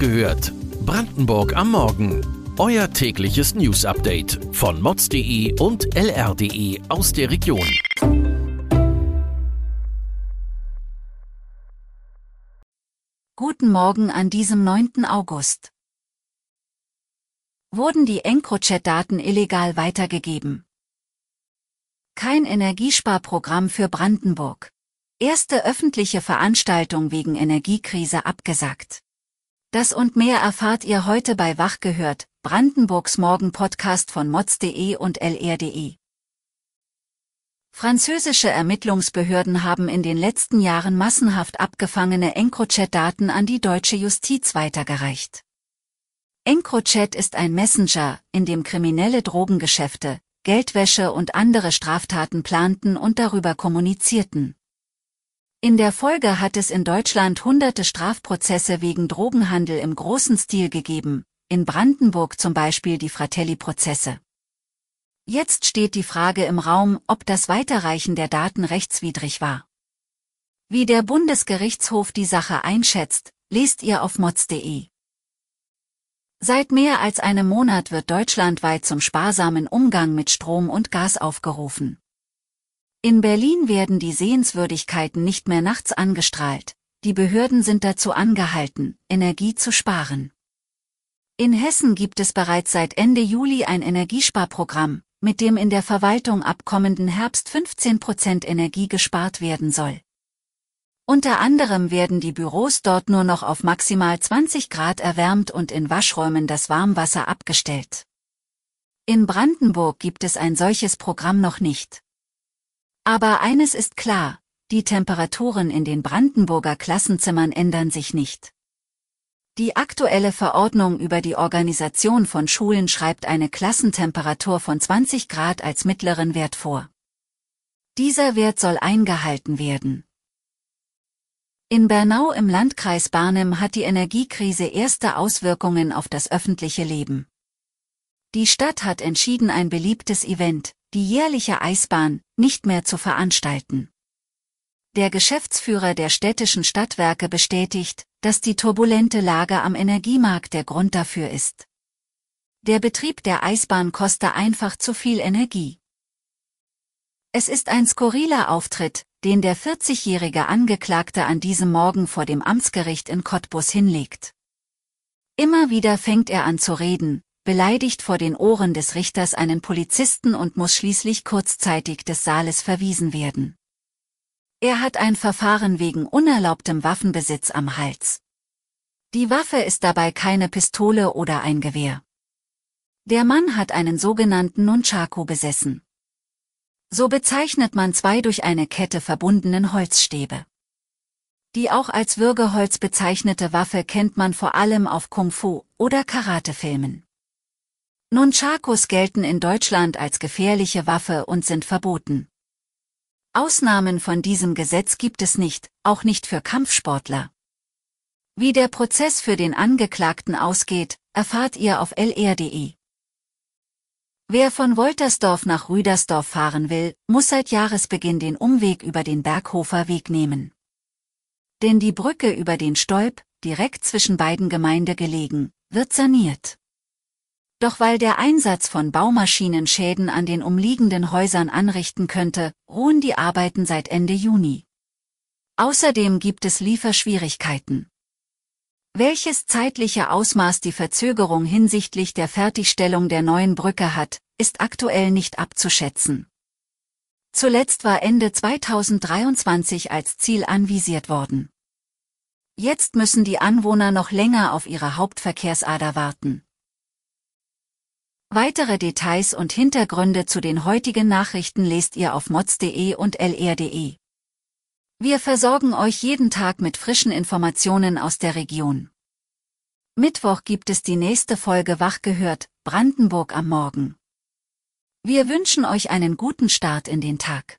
gehört. Brandenburg am Morgen. Euer tägliches News-Update von mods.de und lr.de aus der Region. Guten Morgen an diesem 9. August. Wurden die EncroChat-Daten illegal weitergegeben? Kein Energiesparprogramm für Brandenburg. Erste öffentliche Veranstaltung wegen Energiekrise abgesagt. Das und mehr erfahrt ihr heute bei Wach gehört, Brandenburgs Morgen-Podcast von mods.de und lr.de. Französische Ermittlungsbehörden haben in den letzten Jahren massenhaft abgefangene EncroChat-Daten an die deutsche Justiz weitergereicht. EncroChat ist ein Messenger, in dem kriminelle Drogengeschäfte, Geldwäsche und andere Straftaten planten und darüber kommunizierten. In der Folge hat es in Deutschland hunderte Strafprozesse wegen Drogenhandel im großen Stil gegeben, in Brandenburg zum Beispiel die Fratelli-Prozesse. Jetzt steht die Frage im Raum, ob das Weiterreichen der Daten rechtswidrig war. Wie der Bundesgerichtshof die Sache einschätzt, lest ihr auf mods.de. Seit mehr als einem Monat wird deutschlandweit zum sparsamen Umgang mit Strom und Gas aufgerufen. In Berlin werden die Sehenswürdigkeiten nicht mehr nachts angestrahlt, die Behörden sind dazu angehalten, Energie zu sparen. In Hessen gibt es bereits seit Ende Juli ein Energiesparprogramm, mit dem in der Verwaltung ab kommenden Herbst 15 Prozent Energie gespart werden soll. Unter anderem werden die Büros dort nur noch auf maximal 20 Grad erwärmt und in Waschräumen das Warmwasser abgestellt. In Brandenburg gibt es ein solches Programm noch nicht. Aber eines ist klar, die Temperaturen in den Brandenburger Klassenzimmern ändern sich nicht. Die aktuelle Verordnung über die Organisation von Schulen schreibt eine Klassentemperatur von 20 Grad als mittleren Wert vor. Dieser Wert soll eingehalten werden. In Bernau im Landkreis Barnim hat die Energiekrise erste Auswirkungen auf das öffentliche Leben. Die Stadt hat entschieden, ein beliebtes Event, die jährliche Eisbahn, nicht mehr zu veranstalten. Der Geschäftsführer der städtischen Stadtwerke bestätigt, dass die turbulente Lage am Energiemarkt der Grund dafür ist. Der Betrieb der Eisbahn koste einfach zu viel Energie. Es ist ein skurriler Auftritt, den der 40-jährige Angeklagte an diesem Morgen vor dem Amtsgericht in Cottbus hinlegt. Immer wieder fängt er an zu reden, beleidigt vor den Ohren des Richters einen Polizisten und muss schließlich kurzzeitig des Saales verwiesen werden. Er hat ein Verfahren wegen unerlaubtem Waffenbesitz am Hals. Die Waffe ist dabei keine Pistole oder ein Gewehr. Der Mann hat einen sogenannten Nunchaku besessen. So bezeichnet man zwei durch eine Kette verbundenen Holzstäbe. Die auch als Würgeholz bezeichnete Waffe kennt man vor allem auf Kung-Fu- oder Karate-Filmen. Nunchakus gelten in Deutschland als gefährliche Waffe und sind verboten. Ausnahmen von diesem Gesetz gibt es nicht, auch nicht für Kampfsportler. Wie der Prozess für den Angeklagten ausgeht, erfahrt ihr auf lr.de. Wer von Woltersdorf nach Rüdersdorf fahren will, muss seit Jahresbeginn den Umweg über den Berghofer Weg nehmen. Denn die Brücke über den Stolp, direkt zwischen beiden Gemeinde gelegen, wird saniert. Doch weil der Einsatz von Baumaschinen Schäden an den umliegenden Häusern anrichten könnte, ruhen die Arbeiten seit Ende Juni. Außerdem gibt es Lieferschwierigkeiten. Welches zeitliche Ausmaß die Verzögerung hinsichtlich der Fertigstellung der neuen Brücke hat, ist aktuell nicht abzuschätzen. Zuletzt war Ende 2023 als Ziel anvisiert worden. Jetzt müssen die Anwohner noch länger auf ihre Hauptverkehrsader warten. Weitere Details und Hintergründe zu den heutigen Nachrichten lest ihr auf mods.de und lr.de. Wir versorgen euch jeden Tag mit frischen Informationen aus der Region. Mittwoch gibt es die nächste Folge Wach gehört, Brandenburg am Morgen. Wir wünschen euch einen guten Start in den Tag.